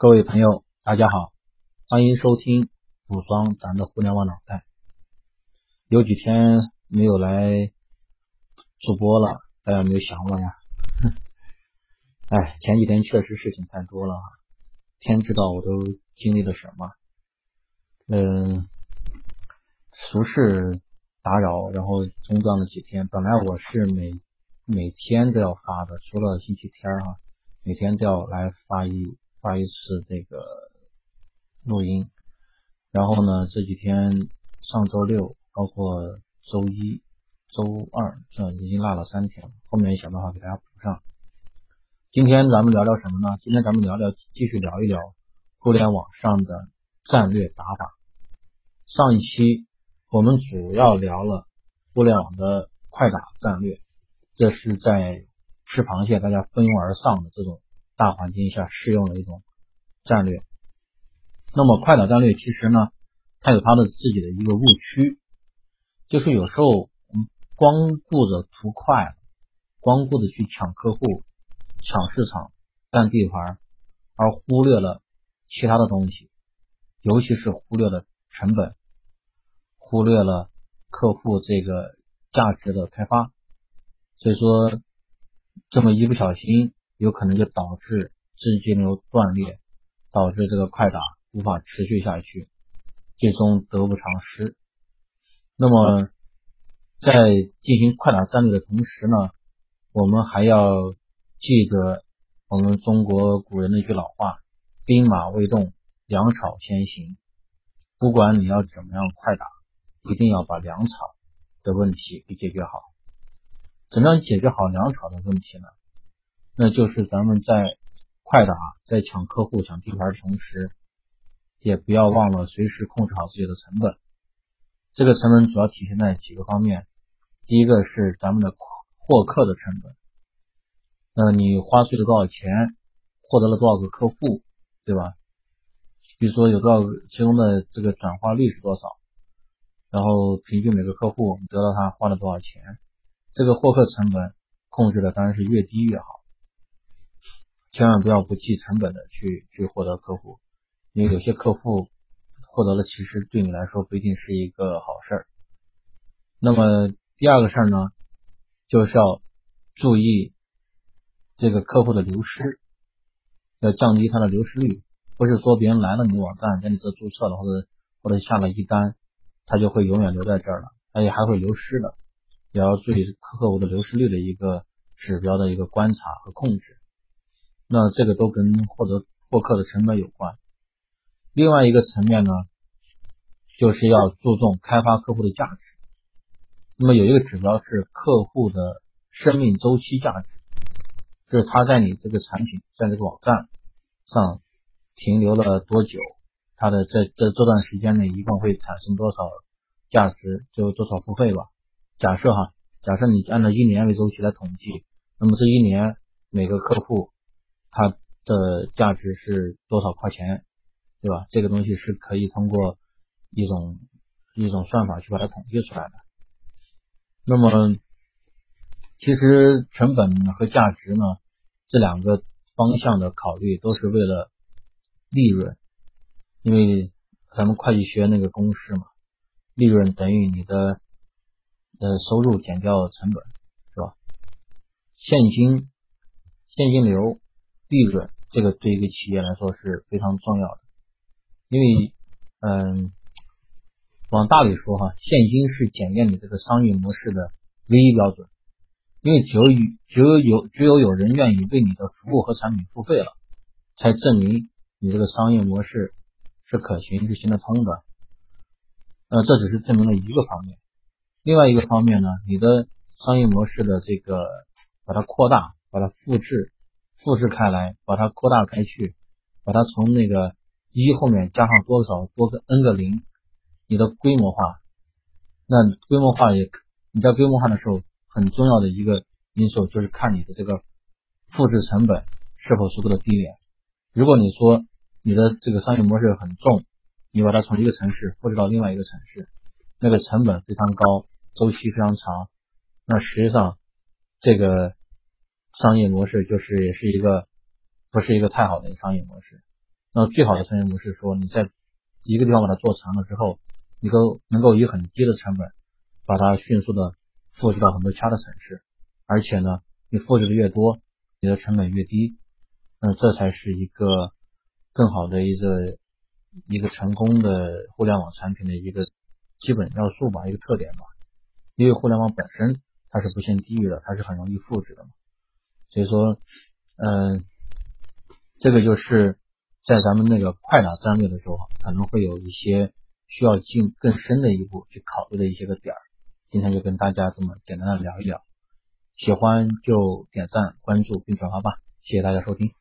各位朋友，大家好，欢迎收听武装咱的互联网脑袋。有几天没有来主播了，大家有没有想我呀？哎，前几天确实事情太多了，天知道我都经历了什么。嗯，俗事打扰，然后中断了几天。本来我是每每天都要发的，除了星期天哈，每天都要来发一。发一次这个录音，然后呢，这几天上周六，包括周一、周二，这已经落了三天了。后面想办法给大家补上。今天咱们聊聊什么呢？今天咱们聊聊，继续聊一聊互联网上的战略打法。上一期我们主要聊了互联网的快打战略，这是在吃螃蟹大家蜂拥而上的这种。大环境下适用的一种战略。那么快打战略其实呢，它有它的自己的一个误区，就是有时候光顾着图快，光顾着去抢客户、抢市场、占地盘，而忽略了其他的东西，尤其是忽略了成本，忽略了客户这个价值的开发。所以说，这么一不小心。有可能就导致资金流断裂，导致这个快打无法持续下去，最终得不偿失。那么，在进行快打战略的同时呢，我们还要记得我们中国古人的一句老话：“兵马未动，粮草先行。”不管你要怎么样快打，一定要把粮草的问题给解决好。怎么样解决好粮草的问题呢？那就是咱们在快打、在抢客户、抢地盘的同时，也不要忘了随时控制好自己的成本。这个成本主要体现在几个方面。第一个是咱们的获客的成本，那你花费了多少钱，获得了多少个客户，对吧？比如说有多少其中的这个转化率是多少，然后平均每个客户得到他花了多少钱，这个获客成本控制的当然是越低越好。千万不要不计成本的去去获得客户，因为有些客户获得了，其实对你来说不一定是一个好事儿。那么第二个事儿呢，就是要注意这个客户的流失，要降低他的流失率。不是说别人来了你网站，在你这注册了或者或者下了一单，他就会永远留在这儿了，而且还会流失的。也要注意客户的流失率的一个指标的一个观察和控制。那这个都跟获得获客的成本有关。另外一个层面呢，就是要注重开发客户的价值。那么有一个指标是客户的生命周期价值，就是他在你这个产品在这个网站上停留了多久，他的在这这段时间内一共会产生多少价值，就多少付费吧。假设哈，假设你按照一年为周期来统计，那么这一年每个客户。它的价值是多少块钱，对吧？这个东西是可以通过一种一种算法去把它统计出来的。那么，其实成本和价值呢这两个方向的考虑都是为了利润，因为咱们会计学那个公式嘛，利润等于你的呃收入减掉成本，是吧？现金现金流。利润这个对一个企业来说是非常重要的，因为嗯，往大里说哈，现金是检验你这个商业模式的唯一标准，因为只有只有有只有有人愿意为你的服务和产品付费了，才证明你这个商业模式是可行是行得通的。呃，这只是证明了一个方面，另外一个方面呢，你的商业模式的这个把它扩大，把它复制。复制开来，把它扩大开去，把它从那个一后面加上多少多个 n 个零，你的规模化。那规模化也，你在规模化的时候，很重要的一个因素就是看你的这个复制成本是否足够的低廉。如果你说你的这个商业模式很重，你把它从一个城市复制到另外一个城市，那个成本非常高，周期非常长，那实际上这个。商业模式就是也是一个不是一个太好的一个商业模式，那最好的商业模式说，你在一个地方把它做长了之后，你够能够以很低的成本把它迅速的复制到很多其他的城市，而且呢，你复制的越多，你的成本越低，那这才是一个更好的一个一个成功的互联网产品的一个基本要素吧，一个特点吧。因为互联网本身它是不限地域的，它是很容易复制的嘛，所以说，嗯，这个就是在咱们那个快打战略的时候，可能会有一些需要进更深的一步去考虑的一些个点儿。今天就跟大家这么简单的聊一聊，喜欢就点赞、关注并转发吧，谢谢大家收听。